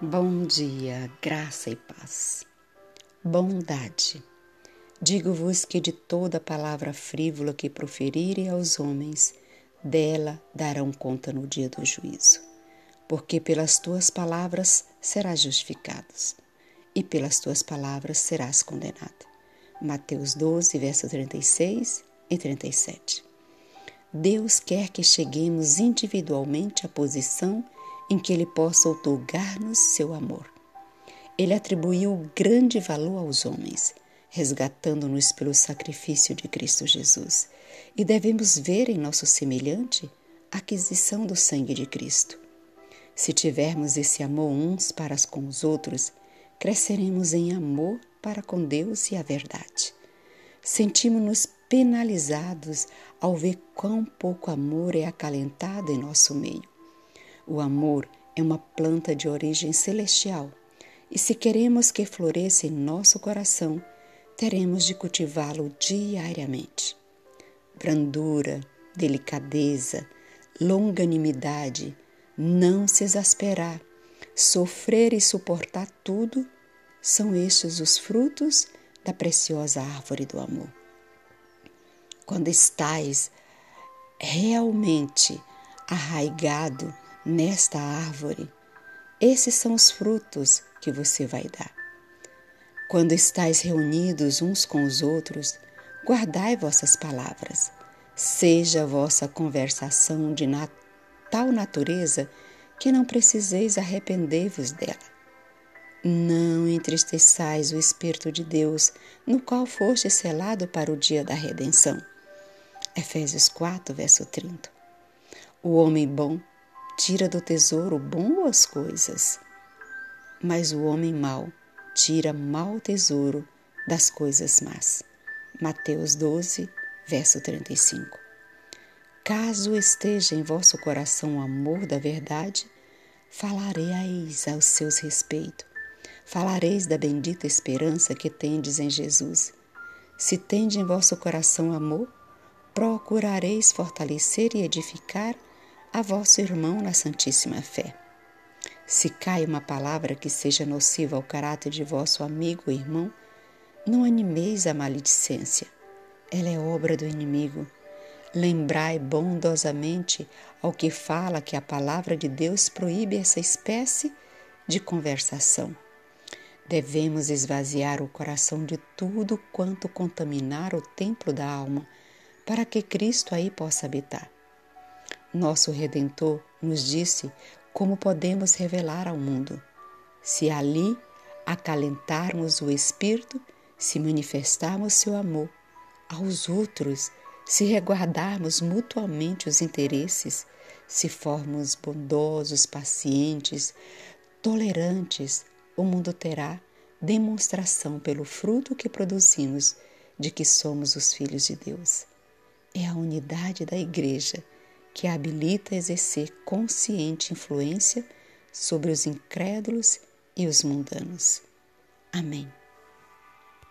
Bom dia, graça e paz. Bondade. Digo-vos que de toda palavra frívola que proferirem aos homens, dela darão conta no dia do juízo. Porque pelas tuas palavras serás justificado, e pelas tuas palavras serás condenado. Mateus 12, verso 36 e 37. Deus quer que cheguemos individualmente à posição em que Ele possa outorgar-nos seu amor. Ele atribuiu grande valor aos homens, resgatando-nos pelo sacrifício de Cristo Jesus, e devemos ver em nosso semelhante a aquisição do sangue de Cristo. Se tivermos esse amor uns para com os outros, cresceremos em amor para com Deus e a verdade. Sentimos-nos penalizados ao ver quão pouco amor é acalentado em nosso meio. O amor é uma planta de origem celestial e, se queremos que floresça em nosso coração, teremos de cultivá-lo diariamente. Brandura, delicadeza, longanimidade, não se exasperar, sofrer e suportar tudo, são estes os frutos da preciosa árvore do amor. Quando estais realmente arraigado nesta árvore, esses são os frutos que você vai dar. Quando estáis reunidos uns com os outros, guardai vossas palavras. Seja vossa conversação de nat tal natureza que não preciseis arrepender-vos dela. Não entristeçais o Espírito de Deus, no qual foste selado para o dia da redenção. Efésios 4, verso 30. O homem bom tira do tesouro boas coisas, mas o homem mau tira mau tesouro das coisas más. Mateus 12, verso 35. Caso esteja em vosso coração o amor da verdade, falareis aos seus respeito. Falareis da bendita esperança que tendes em Jesus. Se tende em vosso coração amor, procurareis fortalecer e edificar a vosso irmão na Santíssima Fé. Se cai uma palavra que seja nociva ao caráter de vosso amigo ou irmão, não animeis a maledicência. Ela é obra do inimigo. Lembrai bondosamente ao que fala que a palavra de Deus proíbe essa espécie de conversação. Devemos esvaziar o coração de tudo quanto contaminar o templo da alma, para que Cristo aí possa habitar. Nosso Redentor nos disse como podemos revelar ao mundo. Se ali acalentarmos o Espírito, se manifestarmos seu amor aos outros, se reguardarmos mutuamente os interesses, se formos bondosos, pacientes, tolerantes, o mundo terá demonstração pelo fruto que produzimos de que somos os filhos de Deus. É a unidade da Igreja que habilita a exercer consciente influência sobre os incrédulos e os mundanos. Amém.